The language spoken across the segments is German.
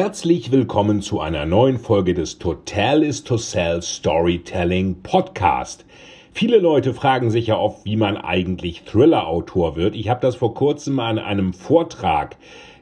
Herzlich willkommen zu einer neuen Folge des Total is to Sell Storytelling Podcast. Viele Leute fragen sich ja oft, wie man eigentlich Thriller-Autor wird. Ich habe das vor kurzem an einem Vortrag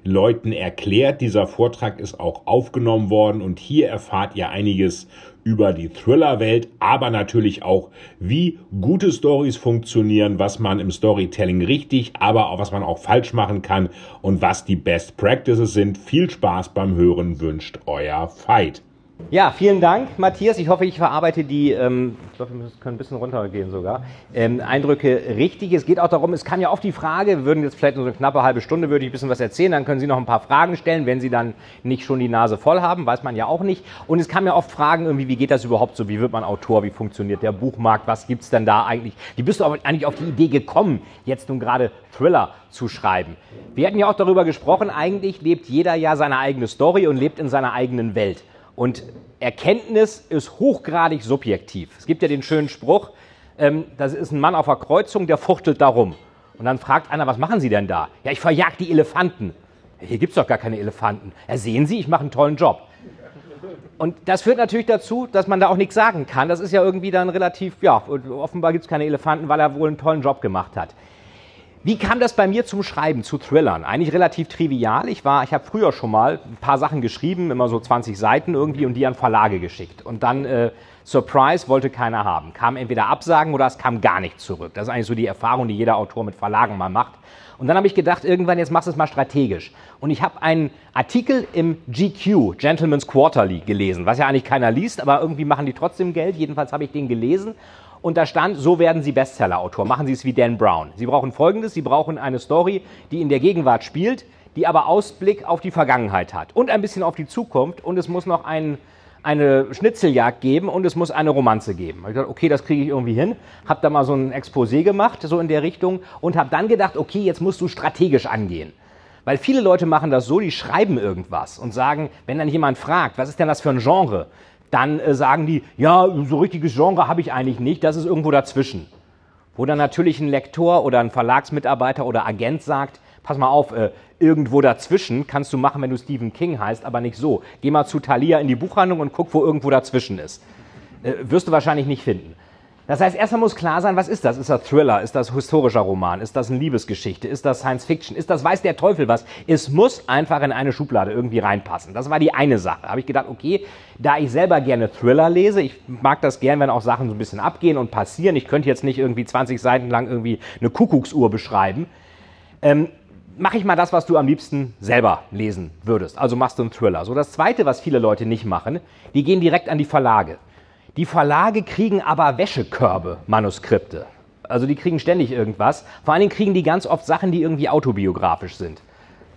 Leuten erklärt. Dieser Vortrag ist auch aufgenommen worden und hier erfahrt ihr einiges über die Thriller-Welt, aber natürlich auch, wie gute Stories funktionieren, was man im Storytelling richtig, aber auch was man auch falsch machen kann und was die Best Practices sind. Viel Spaß beim Hören wünscht euer Fight. Ja, vielen Dank, Matthias. Ich hoffe, ich verarbeite die, ähm, ich glaube, wir können ein bisschen runtergehen sogar, ähm, Eindrücke richtig. Es geht auch darum, es kam ja oft die Frage, wir würden jetzt vielleicht nur so eine knappe halbe Stunde, würde ich ein bisschen was erzählen, dann können Sie noch ein paar Fragen stellen, wenn Sie dann nicht schon die Nase voll haben, weiß man ja auch nicht. Und es kamen ja oft Fragen irgendwie, wie geht das überhaupt so, wie wird man Autor, wie funktioniert der Buchmarkt, was gibt's denn da eigentlich? Wie bist du eigentlich auf die Idee gekommen, jetzt nun gerade Thriller zu schreiben? Wir hatten ja auch darüber gesprochen, eigentlich lebt jeder ja seine eigene Story und lebt in seiner eigenen Welt. Und Erkenntnis ist hochgradig subjektiv. Es gibt ja den schönen Spruch, ähm, das ist ein Mann auf der Kreuzung, der fuchtelt da rum. Und dann fragt einer, was machen Sie denn da? Ja, ich verjag die Elefanten. Hier gibt es doch gar keine Elefanten. Ja, sehen Sie, ich mache einen tollen Job. Und das führt natürlich dazu, dass man da auch nichts sagen kann. Das ist ja irgendwie dann relativ, ja, offenbar gibt es keine Elefanten, weil er wohl einen tollen Job gemacht hat. Wie kam das bei mir zum Schreiben, zu Thrillern? Eigentlich relativ trivial. Ich war, ich habe früher schon mal ein paar Sachen geschrieben, immer so 20 Seiten irgendwie und die an Verlage geschickt. Und dann äh, Surprise wollte keiner haben. Kam entweder Absagen oder es kam gar nicht zurück. Das ist eigentlich so die Erfahrung, die jeder Autor mit Verlagen mal macht. Und dann habe ich gedacht, irgendwann jetzt machst du es mal strategisch. Und ich habe einen Artikel im GQ, Gentleman's Quarterly, gelesen, was ja eigentlich keiner liest, aber irgendwie machen die trotzdem Geld. Jedenfalls habe ich den gelesen und da stand, so werden Sie Bestseller-Autor. Machen Sie es wie Dan Brown. Sie brauchen Folgendes, Sie brauchen eine Story, die in der Gegenwart spielt, die aber Ausblick auf die Vergangenheit hat und ein bisschen auf die Zukunft und es muss noch ein, eine Schnitzeljagd geben und es muss eine Romanze geben. Ich dachte, okay, das kriege ich irgendwie hin. Hab da mal so ein Exposé gemacht, so in der Richtung und habe dann gedacht, okay, jetzt musst du strategisch angehen. Weil viele Leute machen das so, die schreiben irgendwas und sagen, wenn dann jemand fragt, was ist denn das für ein Genre? Dann äh, sagen die, ja, so richtiges Genre habe ich eigentlich nicht, das ist irgendwo dazwischen. Wo dann natürlich ein Lektor oder ein Verlagsmitarbeiter oder Agent sagt, pass mal auf, äh, irgendwo dazwischen kannst du machen, wenn du Stephen King heißt, aber nicht so. Geh mal zu Thalia in die Buchhandlung und guck, wo irgendwo dazwischen ist. Äh, wirst du wahrscheinlich nicht finden. Das heißt, erstmal muss klar sein, was ist das? Ist das Thriller? Ist das historischer Roman? Ist das eine Liebesgeschichte? Ist das Science Fiction? Ist das weiß der Teufel was? Es muss einfach in eine Schublade irgendwie reinpassen. Das war die eine Sache. Da habe ich gedacht, okay, da ich selber gerne Thriller lese, ich mag das gern, wenn auch Sachen so ein bisschen abgehen und passieren. Ich könnte jetzt nicht irgendwie 20 Seiten lang irgendwie eine Kuckucksuhr beschreiben. Ähm, mache ich mal das, was du am liebsten selber lesen würdest. Also machst du einen Thriller. So das Zweite, was viele Leute nicht machen, die gehen direkt an die Verlage. Die Verlage kriegen aber Wäschekörbe, Manuskripte. Also die kriegen ständig irgendwas. Vor allen Dingen kriegen die ganz oft Sachen, die irgendwie autobiografisch sind.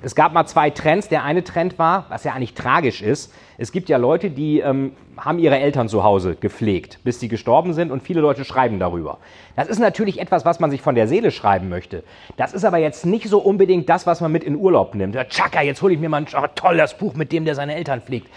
Es gab mal zwei Trends. Der eine Trend war, was ja eigentlich tragisch ist, es gibt ja Leute, die ähm, haben ihre Eltern zu Hause gepflegt, bis sie gestorben sind und viele Leute schreiben darüber. Das ist natürlich etwas, was man sich von der Seele schreiben möchte. Das ist aber jetzt nicht so unbedingt das, was man mit in Urlaub nimmt. Ja, Chaka, jetzt hole ich mir mal ein tolles Buch, mit dem der seine Eltern pflegt.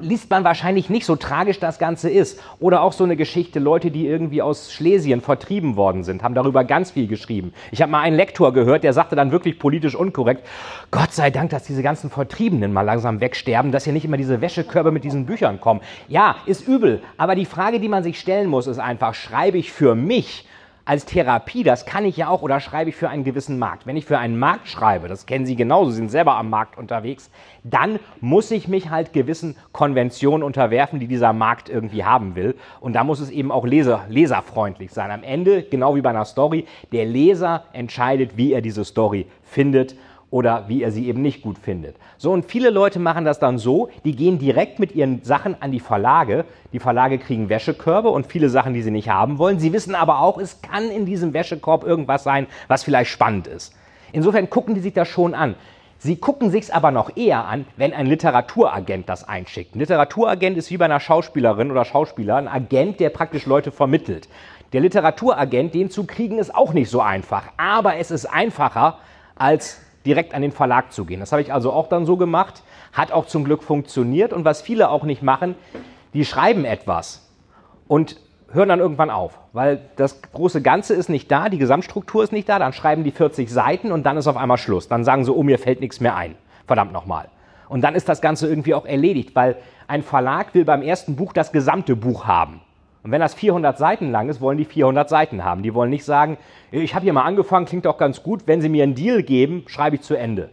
Liest man wahrscheinlich nicht so tragisch das Ganze ist. Oder auch so eine Geschichte, Leute, die irgendwie aus Schlesien vertrieben worden sind, haben darüber ganz viel geschrieben. Ich habe mal einen Lektor gehört, der sagte dann wirklich politisch unkorrekt, Gott sei Dank, dass diese ganzen Vertriebenen mal langsam wegsterben, dass hier nicht immer diese Wäschekörbe mit diesen Büchern kommen. Ja, ist übel, aber die Frage, die man sich stellen muss, ist einfach, schreibe ich für mich als Therapie, das kann ich ja auch, oder schreibe ich für einen gewissen Markt? Wenn ich für einen Markt schreibe, das kennen Sie genauso, Sie sind selber am Markt unterwegs, dann muss ich mich halt gewissen Konventionen unterwerfen, die dieser Markt irgendwie haben will. Und da muss es eben auch leser, leserfreundlich sein. Am Ende, genau wie bei einer Story, der Leser entscheidet, wie er diese Story findet oder wie er sie eben nicht gut findet. So, und viele Leute machen das dann so, die gehen direkt mit ihren Sachen an die Verlage. Die Verlage kriegen Wäschekörbe und viele Sachen, die sie nicht haben wollen. Sie wissen aber auch, es kann in diesem Wäschekorb irgendwas sein, was vielleicht spannend ist. Insofern gucken die sich das schon an. Sie gucken sich's aber noch eher an, wenn ein Literaturagent das einschickt. Ein Literaturagent ist wie bei einer Schauspielerin oder Schauspieler ein Agent, der praktisch Leute vermittelt. Der Literaturagent, den zu kriegen, ist auch nicht so einfach. Aber es ist einfacher, als direkt an den Verlag zu gehen. Das habe ich also auch dann so gemacht. Hat auch zum Glück funktioniert. Und was viele auch nicht machen, die schreiben etwas und hören dann irgendwann auf, weil das große Ganze ist nicht da, die Gesamtstruktur ist nicht da, dann schreiben die 40 Seiten und dann ist auf einmal Schluss. Dann sagen sie, oh, mir fällt nichts mehr ein. Verdammt nochmal. Und dann ist das Ganze irgendwie auch erledigt, weil ein Verlag will beim ersten Buch das gesamte Buch haben. Und wenn das 400 Seiten lang ist, wollen die 400 Seiten haben. Die wollen nicht sagen, ich habe hier mal angefangen, klingt doch ganz gut, wenn Sie mir einen Deal geben, schreibe ich zu Ende.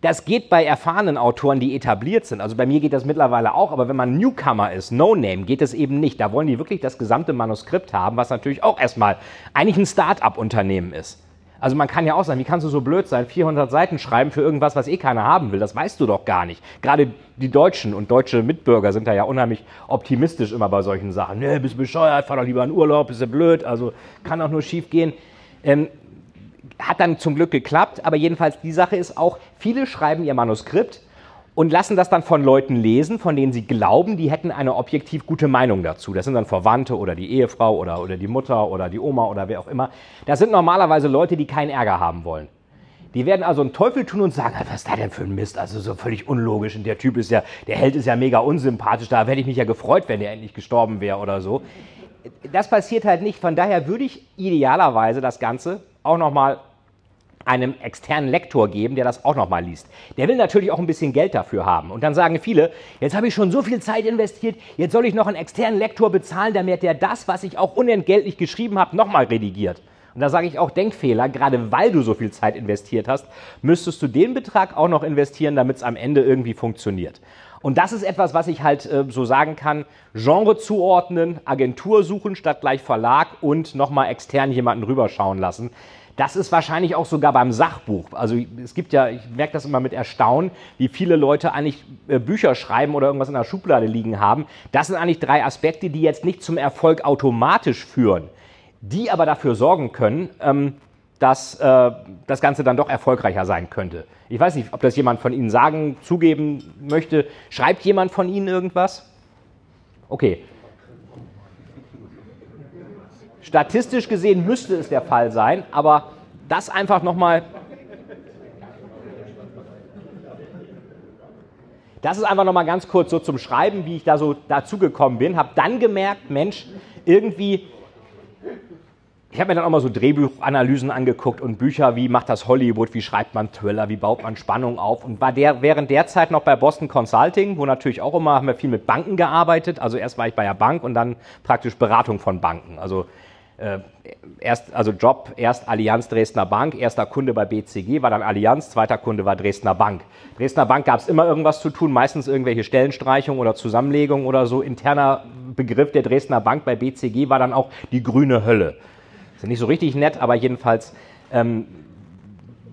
Das geht bei erfahrenen Autoren, die etabliert sind. Also bei mir geht das mittlerweile auch, aber wenn man Newcomer ist, No Name, geht es eben nicht. Da wollen die wirklich das gesamte Manuskript haben, was natürlich auch erstmal eigentlich ein Start-up-Unternehmen ist. Also man kann ja auch sagen, wie kannst du so blöd sein, 400 Seiten schreiben für irgendwas, was eh keiner haben will? Das weißt du doch gar nicht. Gerade die Deutschen und deutsche Mitbürger sind da ja unheimlich optimistisch immer bei solchen Sachen. Nee, bist bescheuert, fahr doch lieber in Urlaub, bist du blöd, also kann auch nur schief gehen. Ähm, hat dann zum Glück geklappt, aber jedenfalls die Sache ist auch, viele schreiben ihr Manuskript und lassen das dann von Leuten lesen, von denen sie glauben, die hätten eine objektiv gute Meinung dazu. Das sind dann Verwandte oder die Ehefrau oder, oder die Mutter oder die Oma oder wer auch immer. Das sind normalerweise Leute, die keinen Ärger haben wollen. Die werden also einen Teufel tun und sagen, was ist da denn für ein Mist? Also so völlig unlogisch. Und der Typ ist ja, der Held ist ja mega unsympathisch. Da hätte ich mich ja gefreut, wenn der endlich gestorben wäre oder so. Das passiert halt nicht. Von daher würde ich idealerweise das Ganze auch nochmal einem externen Lektor geben, der das auch nochmal liest. Der will natürlich auch ein bisschen Geld dafür haben. Und dann sagen viele, jetzt habe ich schon so viel Zeit investiert, jetzt soll ich noch einen externen Lektor bezahlen, damit der das, was ich auch unentgeltlich geschrieben habe, nochmal redigiert. Und da sage ich auch Denkfehler, gerade weil du so viel Zeit investiert hast, müsstest du den Betrag auch noch investieren, damit es am Ende irgendwie funktioniert. Und das ist etwas, was ich halt äh, so sagen kann, Genre zuordnen, Agentur suchen statt gleich Verlag und nochmal extern jemanden rüberschauen lassen. Das ist wahrscheinlich auch sogar beim Sachbuch. Also es gibt ja, ich merke das immer mit Erstaunen, wie viele Leute eigentlich äh, Bücher schreiben oder irgendwas in der Schublade liegen haben. Das sind eigentlich drei Aspekte, die jetzt nicht zum Erfolg automatisch führen, die aber dafür sorgen können, ähm, dass äh, das Ganze dann doch erfolgreicher sein könnte. Ich weiß nicht, ob das jemand von Ihnen sagen, zugeben möchte. Schreibt jemand von Ihnen irgendwas? Okay, Statistisch gesehen müsste es der Fall sein, aber das einfach nochmal. Das ist einfach nochmal ganz kurz so zum Schreiben, wie ich da so dazugekommen bin. Habe dann gemerkt, Mensch, irgendwie ich habe mir dann auch mal so Drehbuchanalysen angeguckt und Bücher, wie macht das Hollywood, wie schreibt man Thriller, wie baut man Spannung auf und war der während der Zeit noch bei Boston Consulting, wo natürlich auch immer haben wir viel mit Banken gearbeitet. Also erst war ich bei der Bank und dann praktisch Beratung von Banken. Also erst, also Job, erst Allianz Dresdner Bank, erster Kunde bei BCG, war dann Allianz, zweiter Kunde war Dresdner Bank. Dresdner Bank gab es immer irgendwas zu tun, meistens irgendwelche Stellenstreichungen oder Zusammenlegungen oder so. Interner Begriff der Dresdner Bank bei BCG war dann auch die grüne Hölle. Ist nicht so richtig nett, aber jedenfalls ähm,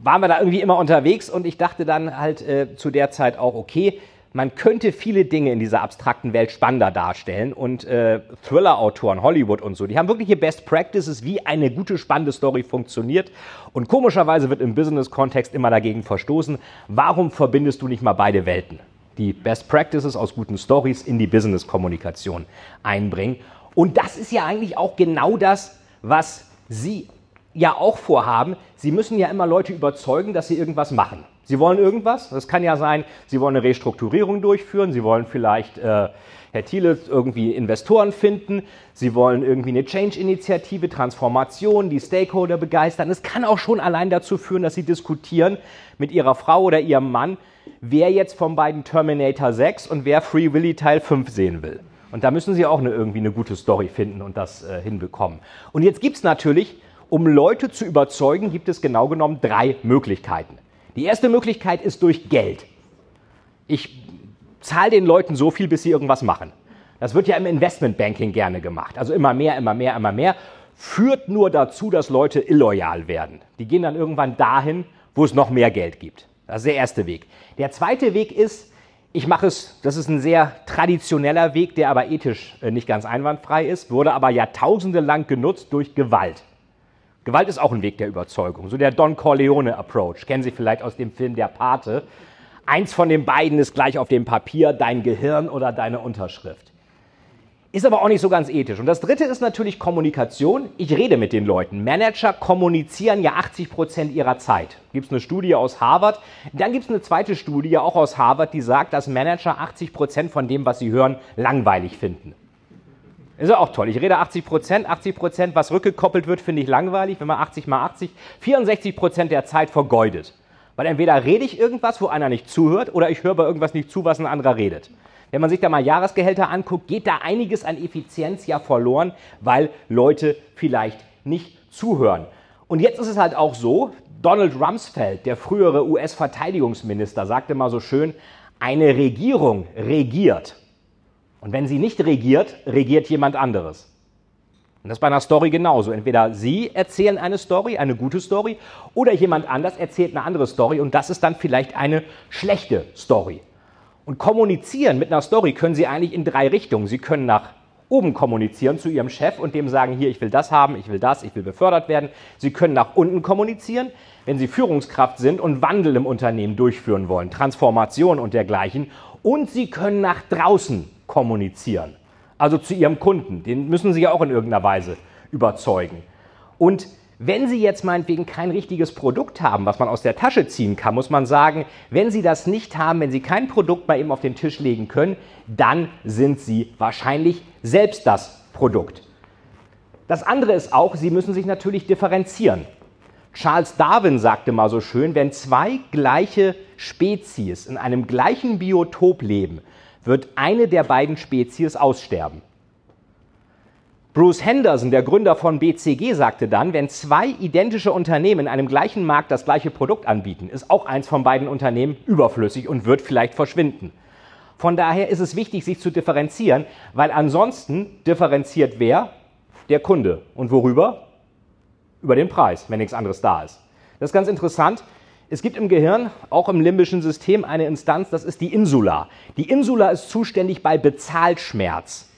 waren wir da irgendwie immer unterwegs und ich dachte dann halt äh, zu der Zeit auch, okay, man könnte viele Dinge in dieser abstrakten Welt spannender darstellen und äh, Thriller-Autoren, Hollywood und so, die haben wirkliche Best Practices, wie eine gute, spannende Story funktioniert und komischerweise wird im Business-Kontext immer dagegen verstoßen, warum verbindest du nicht mal beide Welten? Die Best Practices aus guten Stories in die Business-Kommunikation einbringen und das ist ja eigentlich auch genau das, was Sie ja auch vorhaben. Sie müssen ja immer Leute überzeugen, dass sie irgendwas machen. Sie wollen irgendwas. Das kann ja sein, Sie wollen eine Restrukturierung durchführen. Sie wollen vielleicht, äh, Herr Thiele, irgendwie Investoren finden. Sie wollen irgendwie eine Change-Initiative, Transformation, die Stakeholder begeistern. Es kann auch schon allein dazu führen, dass Sie diskutieren mit Ihrer Frau oder Ihrem Mann, wer jetzt von beiden Terminator 6 und wer Free Willy Teil 5 sehen will. Und da müssen Sie auch eine, irgendwie eine gute Story finden und das äh, hinbekommen. Und jetzt gibt es natürlich, um Leute zu überzeugen, gibt es genau genommen drei Möglichkeiten. Die erste Möglichkeit ist durch Geld. Ich zahle den Leuten so viel, bis sie irgendwas machen. Das wird ja im Investmentbanking gerne gemacht. Also immer mehr, immer mehr, immer mehr. Führt nur dazu, dass Leute illoyal werden. Die gehen dann irgendwann dahin, wo es noch mehr Geld gibt. Das ist der erste Weg. Der zweite Weg ist, ich mache es, das ist ein sehr traditioneller Weg, der aber ethisch äh, nicht ganz einwandfrei ist, wurde aber jahrtausende lang genutzt durch Gewalt. Gewalt ist auch ein Weg der Überzeugung. So der Don Corleone Approach. Kennen Sie vielleicht aus dem Film Der Pate. Eins von den beiden ist gleich auf dem Papier, dein Gehirn oder deine Unterschrift. Ist aber auch nicht so ganz ethisch. Und das dritte ist natürlich Kommunikation. Ich rede mit den Leuten. Manager kommunizieren ja 80 Prozent ihrer Zeit. Gibt es eine Studie aus Harvard. Dann gibt es eine zweite Studie auch aus Harvard, die sagt, dass Manager 80 Prozent von dem, was sie hören, langweilig finden. Ist auch toll. Ich rede 80 Prozent. 80 Prozent, was rückgekoppelt wird, finde ich langweilig. Wenn man 80 mal 80, 64 Prozent der Zeit vergeudet. Weil entweder rede ich irgendwas, wo einer nicht zuhört, oder ich höre bei irgendwas nicht zu, was ein anderer redet. Wenn man sich da mal Jahresgehälter anguckt, geht da einiges an Effizienz ja verloren, weil Leute vielleicht nicht zuhören. Und jetzt ist es halt auch so, Donald Rumsfeld, der frühere US-Verteidigungsminister, sagte mal so schön, eine Regierung regiert. Und wenn sie nicht regiert, regiert jemand anderes. Und das ist bei einer Story genauso. Entweder Sie erzählen eine Story, eine gute Story, oder jemand anders erzählt eine andere Story und das ist dann vielleicht eine schlechte Story. Und kommunizieren mit einer Story können Sie eigentlich in drei Richtungen. Sie können nach oben kommunizieren zu Ihrem Chef und dem sagen, hier, ich will das haben, ich will das, ich will befördert werden. Sie können nach unten kommunizieren, wenn Sie Führungskraft sind und Wandel im Unternehmen durchführen wollen, Transformation und dergleichen. Und Sie können nach draußen kommunizieren. Also zu Ihrem Kunden. Den müssen Sie ja auch in irgendeiner Weise überzeugen. Und wenn Sie jetzt meinetwegen kein richtiges Produkt haben, was man aus der Tasche ziehen kann, muss man sagen, wenn Sie das nicht haben, wenn Sie kein Produkt mal eben auf den Tisch legen können, dann sind Sie wahrscheinlich selbst das Produkt. Das andere ist auch, Sie müssen sich natürlich differenzieren. Charles Darwin sagte mal so schön, wenn zwei gleiche Spezies in einem gleichen Biotop leben, wird eine der beiden Spezies aussterben. Bruce Henderson, der Gründer von BCG, sagte dann, wenn zwei identische Unternehmen in einem gleichen Markt das gleiche Produkt anbieten, ist auch eins von beiden Unternehmen überflüssig und wird vielleicht verschwinden. Von daher ist es wichtig, sich zu differenzieren, weil ansonsten differenziert wer? Der Kunde. Und worüber? Über den Preis, wenn nichts anderes da ist. Das ist ganz interessant. Es gibt im Gehirn, auch im limbischen System, eine Instanz, das ist die Insula. Die Insula ist zuständig bei Bezahlschmerz.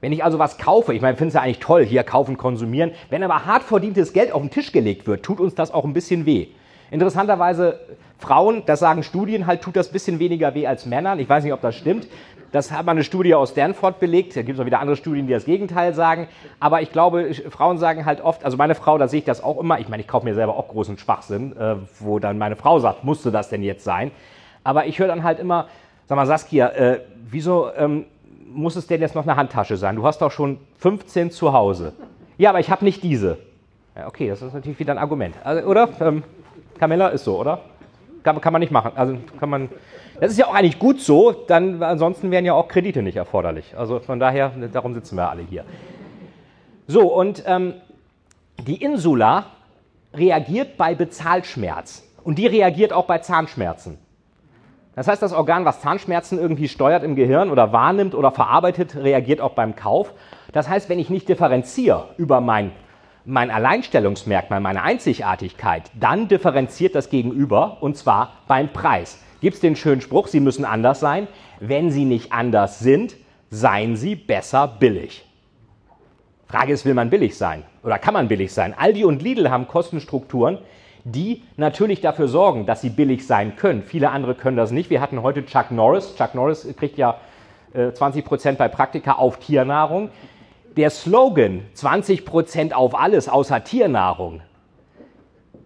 Wenn ich also was kaufe, ich meine, finde es ja eigentlich toll, hier kaufen, konsumieren. Wenn aber hart verdientes Geld auf den Tisch gelegt wird, tut uns das auch ein bisschen weh. Interessanterweise, Frauen, das sagen Studien halt, tut das ein bisschen weniger weh als Männern. Ich weiß nicht, ob das stimmt. Das hat mal eine Studie aus Stanford belegt. Da gibt es auch wieder andere Studien, die das Gegenteil sagen. Aber ich glaube, Frauen sagen halt oft, also meine Frau, da sehe ich das auch immer. Ich meine, ich kaufe mir selber auch großen Schwachsinn, äh, wo dann meine Frau sagt, musste das denn jetzt sein? Aber ich höre dann halt immer, sag mal, Saskia, äh, wieso ähm, muss es denn jetzt noch eine Handtasche sein? Du hast doch schon 15 zu Hause. Ja, aber ich habe nicht diese. Ja, okay, das ist natürlich wieder ein Argument. Also, oder? Ähm, Camilla ist so, oder? Kann, kann man nicht machen. Also kann man. Das ist ja auch eigentlich gut so, dann ansonsten wären ja auch Kredite nicht erforderlich. Also von daher, darum sitzen wir alle hier. So, und ähm, die Insula reagiert bei Bezahlschmerz und die reagiert auch bei Zahnschmerzen. Das heißt, das Organ, was Zahnschmerzen irgendwie steuert im Gehirn oder wahrnimmt oder verarbeitet, reagiert auch beim Kauf. Das heißt, wenn ich nicht differenziere über mein, mein Alleinstellungsmerkmal, meine Einzigartigkeit, dann differenziert das Gegenüber und zwar beim Preis gibt es den schönen Spruch, Sie müssen anders sein. Wenn Sie nicht anders sind, seien Sie besser billig. Frage ist, will man billig sein? Oder kann man billig sein? Aldi und Lidl haben Kostenstrukturen, die natürlich dafür sorgen, dass sie billig sein können. Viele andere können das nicht. Wir hatten heute Chuck Norris. Chuck Norris kriegt ja äh, 20% bei Praktika auf Tiernahrung. Der Slogan 20% auf alles außer Tiernahrung,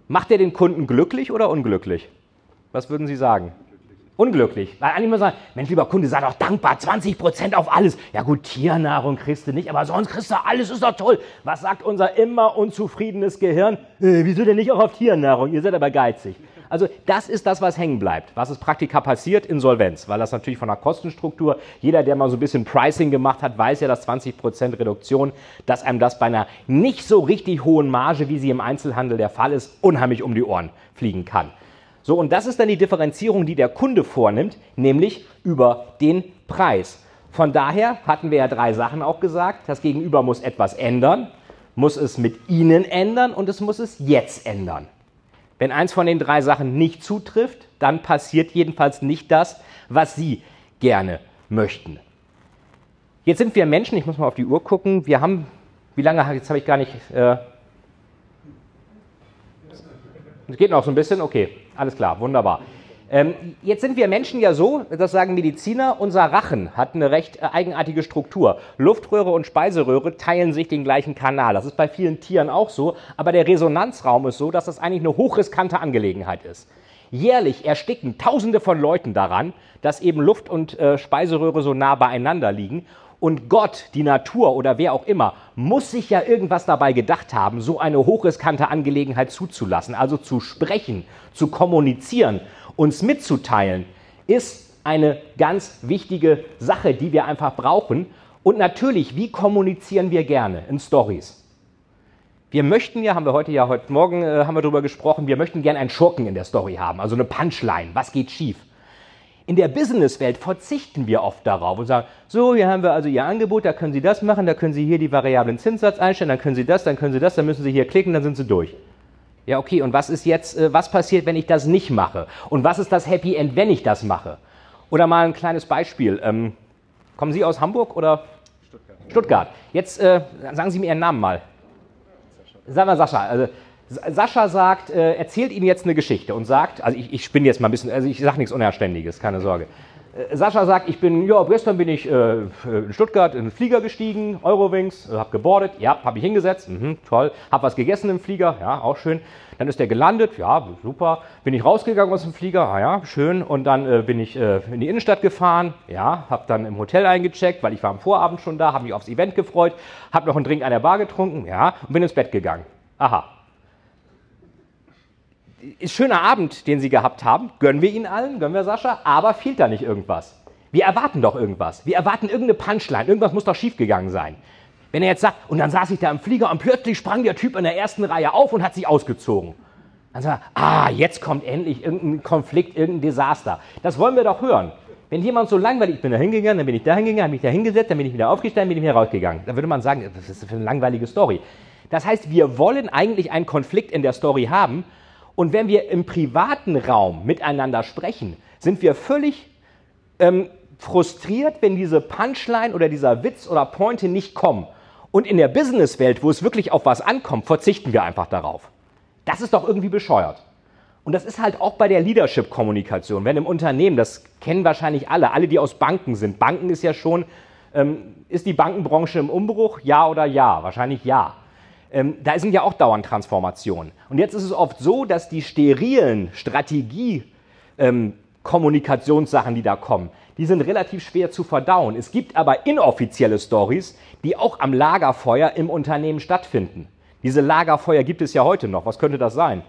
macht er den Kunden glücklich oder unglücklich? Was würden Sie sagen? unglücklich. Weil alle immer sagen, Mensch, lieber Kunde, sei doch dankbar, 20% auf alles. Ja gut, Tiernahrung kriegst du nicht, aber sonst kriegst du alles, ist doch toll. Was sagt unser immer unzufriedenes Gehirn? Äh, wieso denn nicht auch auf Tiernahrung? Ihr seid aber geizig. Also das ist das, was hängen bleibt. Was ist Praktika passiert? Insolvenz. Weil das natürlich von der Kostenstruktur, jeder, der mal so ein bisschen Pricing gemacht hat, weiß ja, dass 20% Reduktion, dass einem das bei einer nicht so richtig hohen Marge, wie sie im Einzelhandel der Fall ist, unheimlich um die Ohren fliegen kann. So, und das ist dann die Differenzierung, die der Kunde vornimmt, nämlich über den Preis. Von daher hatten wir ja drei Sachen auch gesagt. Das Gegenüber muss etwas ändern, muss es mit Ihnen ändern und es muss es jetzt ändern. Wenn eins von den drei Sachen nicht zutrifft, dann passiert jedenfalls nicht das, was Sie gerne möchten. Jetzt sind wir Menschen, ich muss mal auf die Uhr gucken. Wir haben, wie lange, jetzt habe ich gar nicht, äh, Es geht noch so ein bisschen? Okay, alles klar, wunderbar. Ähm, jetzt sind wir Menschen ja so, das sagen Mediziner, unser Rachen hat eine recht äh, eigenartige Struktur. Luftröhre und Speiseröhre teilen sich den gleichen Kanal. Das ist bei vielen Tieren auch so, aber der Resonanzraum ist so, dass das eigentlich eine hochriskante Angelegenheit ist. Jährlich ersticken Tausende von Leuten daran, dass eben Luft und äh, Speiseröhre so nah beieinander liegen. Und Gott, die Natur oder wer auch immer, muss sich ja irgendwas dabei gedacht haben, so eine hochriskante Angelegenheit zuzulassen, also zu sprechen, zu kommunizieren uns mitzuteilen, ist eine ganz wichtige Sache, die wir einfach brauchen. Und natürlich, wie kommunizieren wir gerne in Stories? Wir möchten ja, haben wir heute ja heute Morgen äh, haben wir darüber gesprochen, wir möchten gerne einen Schurken in der Story haben, also eine Punchline. Was geht schief? In der Businesswelt verzichten wir oft darauf und sagen, so, hier haben wir also Ihr Angebot, da können Sie das machen, da können Sie hier die variablen Zinssatz einstellen, dann können Sie das, dann können Sie das, dann müssen Sie hier klicken, dann sind Sie durch. Ja, okay, und was ist jetzt, äh, was passiert, wenn ich das nicht mache? Und was ist das Happy End, wenn ich das mache? Oder mal ein kleines Beispiel. Ähm, kommen Sie aus Hamburg oder? Stuttgart. Stuttgart. Jetzt äh, sagen Sie mir Ihren Namen mal. Sagen wir Sascha. Also, Sascha sagt, äh, erzählt Ihnen jetzt eine Geschichte und sagt, also ich, ich spinne jetzt mal ein bisschen, also ich sage nichts Unerständiges, keine Sorge. Äh, Sascha sagt, ich bin, ja, gestern bin ich äh, in Stuttgart in den Flieger gestiegen, Eurowings, äh, habe gebordet, ja, habe ich hingesetzt, mhm, toll, habe was gegessen im Flieger, ja, auch schön. Dann ist der gelandet, ja, super. Bin ich rausgegangen aus dem Flieger, ah, ja, schön. Und dann äh, bin ich äh, in die Innenstadt gefahren, ja, habe dann im Hotel eingecheckt, weil ich war am Vorabend schon da, habe mich aufs Event gefreut, habe noch einen Drink an der Bar getrunken, ja, und bin ins Bett gegangen. Aha, ist schöner Abend, den Sie gehabt haben. Gönnen wir Ihnen allen, gönnen wir Sascha, aber fehlt da nicht irgendwas? Wir erwarten doch irgendwas. Wir erwarten irgendeine Punchline. Irgendwas muss doch schiefgegangen sein. Wenn er jetzt sagt, und dann saß ich da im Flieger und plötzlich sprang der Typ in der ersten Reihe auf und hat sich ausgezogen. Dann sagt er, ah, jetzt kommt endlich irgendein Konflikt, irgendein Desaster. Das wollen wir doch hören. Wenn jemand so langweilig, ich bin da hingegangen, dann bin ich da hingegangen, habe mich da hingesetzt, dann bin ich wieder aufgestanden, bin ich wieder rausgegangen. Dann würde man sagen, das ist eine langweilige Story. Das heißt, wir wollen eigentlich einen Konflikt in der Story haben, und wenn wir im privaten Raum miteinander sprechen, sind wir völlig ähm, frustriert, wenn diese Punchline oder dieser Witz oder Pointe nicht kommen. Und in der Businesswelt, wo es wirklich auf was ankommt, verzichten wir einfach darauf. Das ist doch irgendwie bescheuert. Und das ist halt auch bei der Leadership-Kommunikation. Wenn im Unternehmen, das kennen wahrscheinlich alle, alle, die aus Banken sind. Banken ist ja schon, ähm, ist die Bankenbranche im Umbruch? Ja oder ja? Wahrscheinlich ja. Ähm, da sind ja auch dauernd Transformationen. Und jetzt ist es oft so, dass die sterilen Strategie-Kommunikationssachen, ähm, die da kommen, die sind relativ schwer zu verdauen. Es gibt aber inoffizielle Stories, die auch am Lagerfeuer im Unternehmen stattfinden. Diese Lagerfeuer gibt es ja heute noch. Was könnte das sein?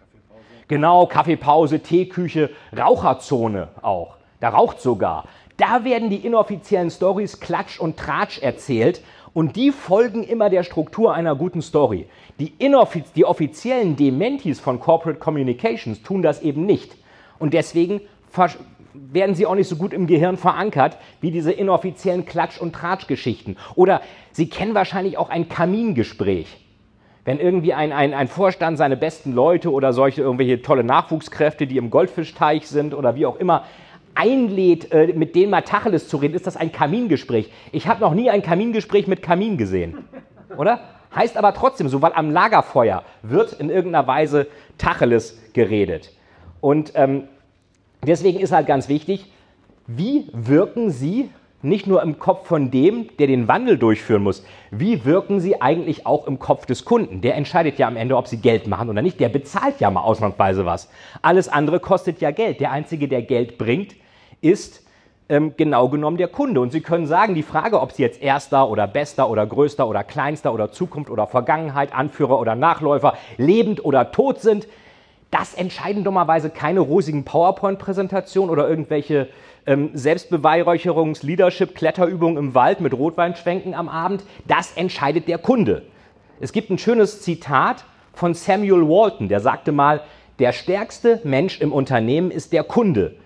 Kaffeepause. Genau, Kaffeepause, Teeküche, Raucherzone auch. Da raucht sogar. Da werden die inoffiziellen Stories Klatsch und Tratsch erzählt und die folgen immer der Struktur einer guten Story. Die, die offiziellen Dementis von Corporate Communications tun das eben nicht. Und deswegen werden sie auch nicht so gut im Gehirn verankert wie diese inoffiziellen Klatsch- und Tratschgeschichten. Oder sie kennen wahrscheinlich auch ein Kamingespräch. Wenn irgendwie ein, ein, ein Vorstand seine besten Leute oder solche irgendwelche tolle Nachwuchskräfte, die im Goldfischteich sind oder wie auch immer, einlädt, äh, mit denen mal Tacheles zu reden, ist das ein Kamingespräch. Ich habe noch nie ein Kamingespräch mit Kamin gesehen. Oder? Heißt aber trotzdem so, weil am Lagerfeuer wird in irgendeiner Weise Tacheles geredet. Und ähm, deswegen ist halt ganz wichtig, wie wirken Sie nicht nur im Kopf von dem, der den Wandel durchführen muss, wie wirken Sie eigentlich auch im Kopf des Kunden? Der entscheidet ja am Ende, ob Sie Geld machen oder nicht. Der bezahlt ja mal ausnahmsweise was. Alles andere kostet ja Geld. Der Einzige, der Geld bringt, ist ähm, genau genommen der Kunde. Und Sie können sagen, die Frage, ob Sie jetzt erster oder bester oder größter oder kleinster oder Zukunft oder Vergangenheit, Anführer oder Nachläufer, lebend oder tot sind, das entscheiden dummerweise keine rosigen PowerPoint-Präsentationen oder irgendwelche ähm, Selbstbeweihräucherungs-, Leadership-, Kletterübungen im Wald mit Rotweinschwenken am Abend. Das entscheidet der Kunde. Es gibt ein schönes Zitat von Samuel Walton, der sagte mal, der stärkste Mensch im Unternehmen ist der Kunde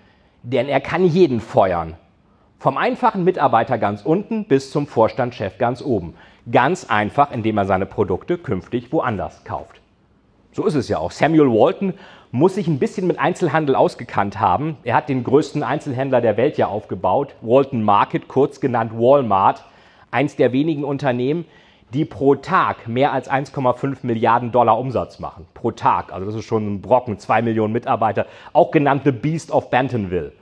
denn er kann jeden feuern. Vom einfachen Mitarbeiter ganz unten bis zum Vorstandschef ganz oben. Ganz einfach, indem er seine Produkte künftig woanders kauft. So ist es ja auch. Samuel Walton muss sich ein bisschen mit Einzelhandel ausgekannt haben. Er hat den größten Einzelhändler der Welt ja aufgebaut, Walton Market, kurz genannt Walmart, eins der wenigen Unternehmen, die pro Tag mehr als 1,5 Milliarden Dollar Umsatz machen. Pro Tag. Also das ist schon ein Brocken, zwei Millionen Mitarbeiter. Auch genannte Beast of Bentonville.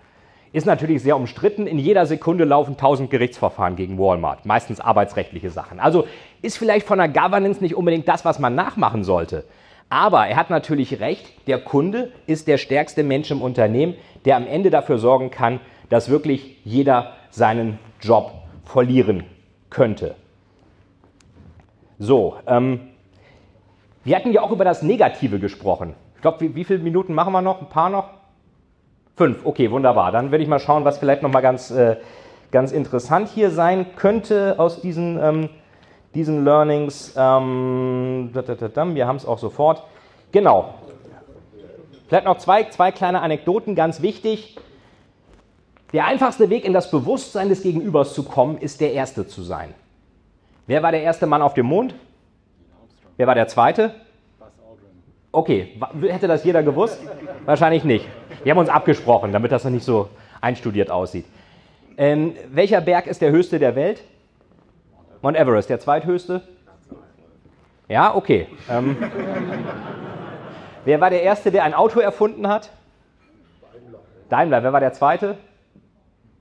Ist natürlich sehr umstritten. In jeder Sekunde laufen 1000 Gerichtsverfahren gegen Walmart. Meistens arbeitsrechtliche Sachen. Also ist vielleicht von der Governance nicht unbedingt das, was man nachmachen sollte. Aber er hat natürlich recht, der Kunde ist der stärkste Mensch im Unternehmen, der am Ende dafür sorgen kann, dass wirklich jeder seinen Job verlieren könnte. So, ähm, wir hatten ja auch über das Negative gesprochen. Ich glaube, wie, wie viele Minuten machen wir noch? Ein paar noch? Fünf, okay, wunderbar. Dann werde ich mal schauen, was vielleicht nochmal ganz, äh, ganz interessant hier sein könnte aus diesen, ähm, diesen Learnings. Ähm, wir haben es auch sofort. Genau. Vielleicht noch zwei, zwei kleine Anekdoten, ganz wichtig. Der einfachste Weg in das Bewusstsein des Gegenübers zu kommen, ist der Erste zu sein. Wer war der erste Mann auf dem Mond? Wer war der zweite? Okay, hätte das jeder gewusst? Wahrscheinlich nicht. Wir haben uns abgesprochen, damit das noch nicht so einstudiert aussieht. Ähm, welcher Berg ist der höchste der Welt? Mount Everest, der zweithöchste? Ja, okay. Ähm, wer war der Erste, der ein Auto erfunden hat? Daimler. Wer war der Zweite?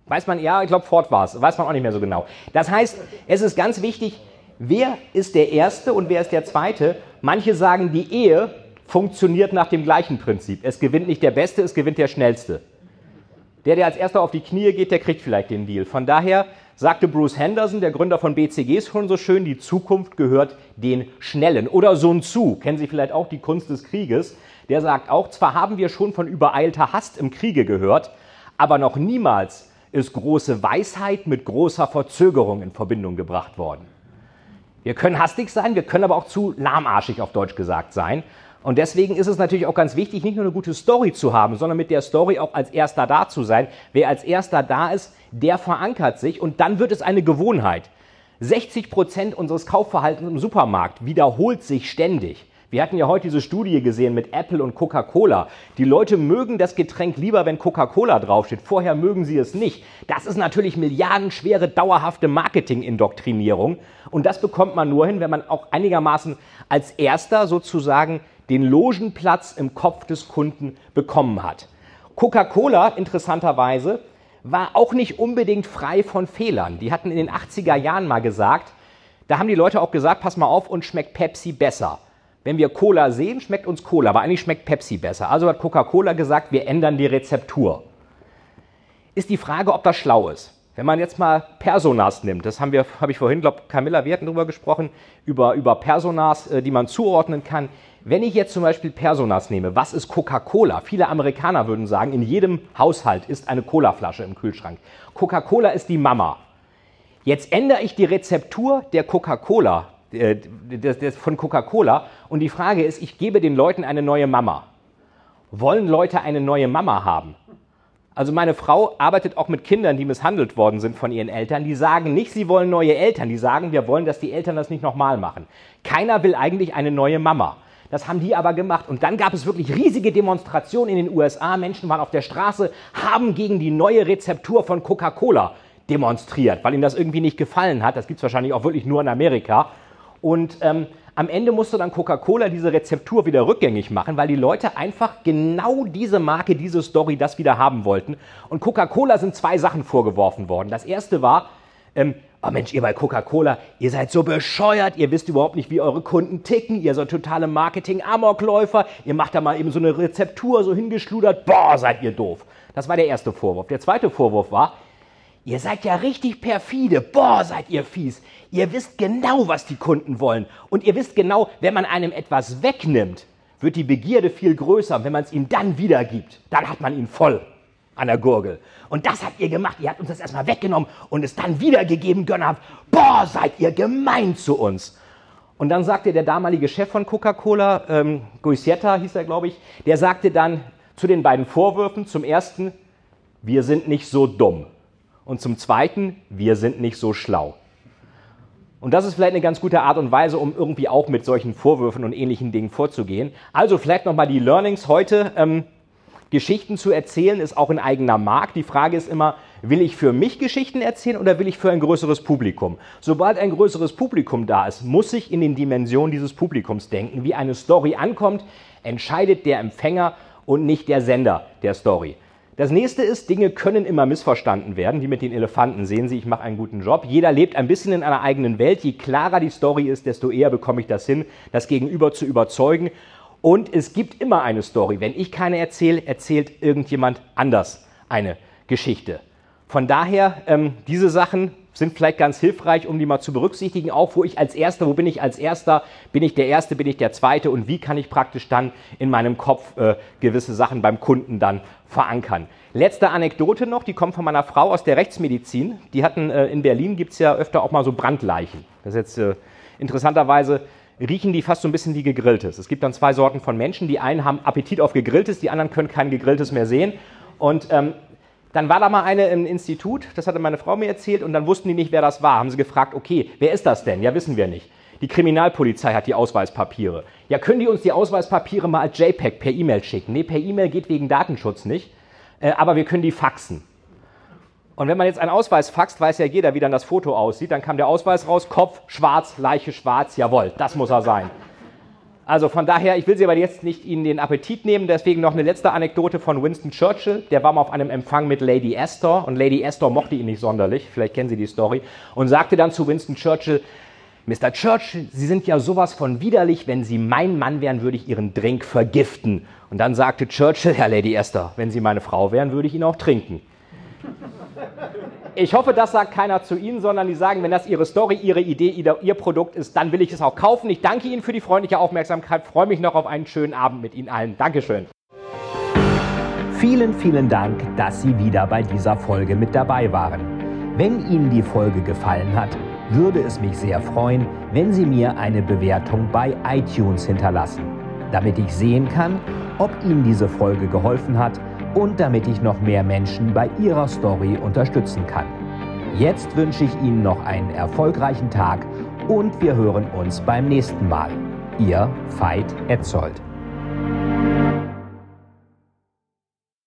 Weiß man, ja, ich glaube, Ford war es. Weiß man auch nicht mehr so genau. Das heißt, es ist ganz wichtig, wer ist der Erste und wer ist der Zweite. Manche sagen, die Ehe funktioniert nach dem gleichen Prinzip. Es gewinnt nicht der Beste, es gewinnt der Schnellste. Der, der als Erster auf die Knie geht, der kriegt vielleicht den Deal. Von daher sagte Bruce Henderson, der Gründer von BCG, schon so schön, die Zukunft gehört den Schnellen. Oder Sun Tzu, kennen Sie vielleicht auch die Kunst des Krieges. Der sagt auch, zwar haben wir schon von übereilter Hast im Kriege gehört, aber noch niemals ist große Weisheit mit großer Verzögerung in Verbindung gebracht worden. Wir können hastig sein, wir können aber auch zu lahmarschig auf Deutsch gesagt sein. Und deswegen ist es natürlich auch ganz wichtig, nicht nur eine gute Story zu haben, sondern mit der Story auch als erster da zu sein. Wer als erster da ist, der verankert sich und dann wird es eine Gewohnheit. 60 Prozent unseres Kaufverhaltens im Supermarkt wiederholt sich ständig. Wir hatten ja heute diese Studie gesehen mit Apple und Coca-Cola. Die Leute mögen das Getränk lieber, wenn Coca-Cola draufsteht. Vorher mögen sie es nicht. Das ist natürlich milliardenschwere, dauerhafte Marketing-Indoktrinierung. Und das bekommt man nur hin, wenn man auch einigermaßen als Erster sozusagen den Logenplatz im Kopf des Kunden bekommen hat. Coca-Cola, interessanterweise, war auch nicht unbedingt frei von Fehlern. Die hatten in den 80er Jahren mal gesagt, da haben die Leute auch gesagt, pass mal auf, und schmeckt Pepsi besser. Wenn wir Cola sehen, schmeckt uns Cola, aber eigentlich schmeckt Pepsi besser. Also hat Coca-Cola gesagt, wir ändern die Rezeptur. Ist die Frage, ob das schlau ist. Wenn man jetzt mal Personas nimmt, das haben wir, habe ich vorhin, glaube Camilla, wir hatten darüber gesprochen, über, über Personas, äh, die man zuordnen kann. Wenn ich jetzt zum Beispiel Personas nehme, was ist Coca-Cola? Viele Amerikaner würden sagen, in jedem Haushalt ist eine Cola-Flasche im Kühlschrank. Coca-Cola ist die Mama. Jetzt ändere ich die Rezeptur der Coca-Cola äh, von Coca-Cola. Und die Frage ist, ich gebe den Leuten eine neue Mama. Wollen Leute eine neue Mama haben? Also meine Frau arbeitet auch mit Kindern, die misshandelt worden sind von ihren Eltern. Die sagen nicht, sie wollen neue Eltern. Die sagen, wir wollen, dass die Eltern das nicht nochmal machen. Keiner will eigentlich eine neue Mama. Das haben die aber gemacht. Und dann gab es wirklich riesige Demonstrationen in den USA. Menschen waren auf der Straße, haben gegen die neue Rezeptur von Coca-Cola demonstriert, weil ihnen das irgendwie nicht gefallen hat. Das gibt es wahrscheinlich auch wirklich nur in Amerika. Und ähm, am Ende musste dann Coca-Cola diese Rezeptur wieder rückgängig machen, weil die Leute einfach genau diese Marke, diese Story, das wieder haben wollten. Und Coca-Cola sind zwei Sachen vorgeworfen worden. Das erste war, ähm, oh Mensch, ihr bei Coca-Cola, ihr seid so bescheuert, ihr wisst überhaupt nicht, wie eure Kunden ticken, ihr seid totale Marketing-Amokläufer, ihr macht da mal eben so eine Rezeptur so hingeschludert, boah, seid ihr doof. Das war der erste Vorwurf. Der zweite Vorwurf war, ihr seid ja richtig perfide, boah, seid ihr fies. Ihr wisst genau, was die Kunden wollen. Und ihr wisst genau, wenn man einem etwas wegnimmt, wird die Begierde viel größer. Wenn man es ihm dann wiedergibt, dann hat man ihn voll an der Gurgel. Und das habt ihr gemacht. Ihr habt uns das erstmal weggenommen und es dann wiedergegeben, Gönner. Boah, seid ihr gemein zu uns. Und dann sagte der damalige Chef von Coca-Cola, ähm, Guisietta hieß er, glaube ich, der sagte dann zu den beiden Vorwürfen, zum ersten, wir sind nicht so dumm. Und zum zweiten, wir sind nicht so schlau. Und das ist vielleicht eine ganz gute Art und Weise, um irgendwie auch mit solchen Vorwürfen und ähnlichen Dingen vorzugehen. Also vielleicht nochmal die Learnings heute. Ähm, Geschichten zu erzählen ist auch ein eigener Markt. Die Frage ist immer, will ich für mich Geschichten erzählen oder will ich für ein größeres Publikum? Sobald ein größeres Publikum da ist, muss ich in den Dimensionen dieses Publikums denken. Wie eine Story ankommt, entscheidet der Empfänger und nicht der Sender der Story. Das nächste ist, Dinge können immer missverstanden werden, wie mit den Elefanten. Sehen Sie, ich mache einen guten Job. Jeder lebt ein bisschen in einer eigenen Welt. Je klarer die Story ist, desto eher bekomme ich das hin, das Gegenüber zu überzeugen. Und es gibt immer eine Story. Wenn ich keine erzähle, erzählt irgendjemand anders eine Geschichte. Von daher, ähm, diese Sachen sind vielleicht ganz hilfreich, um die mal zu berücksichtigen, auch wo ich als Erster, wo bin ich als Erster, bin ich der Erste, bin ich der Zweite und wie kann ich praktisch dann in meinem Kopf äh, gewisse Sachen beim Kunden dann verankern. Letzte Anekdote noch, die kommt von meiner Frau aus der Rechtsmedizin. Die hatten äh, in Berlin, gibt es ja öfter auch mal so Brandleichen. Das ist jetzt äh, interessanterweise riechen die fast so ein bisschen wie gegrilltes. Es gibt dann zwei Sorten von Menschen. Die einen haben Appetit auf gegrilltes, die anderen können kein gegrilltes mehr sehen. Und ähm, dann war da mal eine im Institut, das hatte meine Frau mir erzählt, und dann wussten die nicht, wer das war. Haben sie gefragt, okay, wer ist das denn? Ja, wissen wir nicht. Die Kriminalpolizei hat die Ausweispapiere. Ja, können die uns die Ausweispapiere mal als JPEG per E-Mail schicken? Nee, per E-Mail geht wegen Datenschutz nicht, äh, aber wir können die faxen. Und wenn man jetzt einen Ausweis faxt, weiß ja jeder, wie dann das Foto aussieht. Dann kam der Ausweis raus, Kopf schwarz, Leiche schwarz, jawohl, das muss er sein. Also von daher, ich will Sie aber jetzt nicht Ihnen den Appetit nehmen, deswegen noch eine letzte Anekdote von Winston Churchill. Der war mal auf einem Empfang mit Lady Astor und Lady Astor mochte ihn nicht sonderlich, vielleicht kennen Sie die Story, und sagte dann zu Winston Churchill, Mr. Churchill, Sie sind ja sowas von widerlich, wenn Sie mein Mann wären, würde ich Ihren Drink vergiften. Und dann sagte Churchill, ja Lady Astor, wenn Sie meine Frau wären, würde ich ihn auch trinken. Ich hoffe, das sagt keiner zu Ihnen, sondern die sagen, wenn das Ihre Story, Ihre Idee, Ihr Produkt ist, dann will ich es auch kaufen. Ich danke Ihnen für die freundliche Aufmerksamkeit, freue mich noch auf einen schönen Abend mit Ihnen allen. Dankeschön. Vielen, vielen Dank, dass Sie wieder bei dieser Folge mit dabei waren. Wenn Ihnen die Folge gefallen hat, würde es mich sehr freuen, wenn Sie mir eine Bewertung bei iTunes hinterlassen, damit ich sehen kann, ob Ihnen diese Folge geholfen hat und damit ich noch mehr Menschen bei ihrer Story unterstützen kann. Jetzt wünsche ich Ihnen noch einen erfolgreichen Tag und wir hören uns beim nächsten Mal. Ihr Veit Etzold.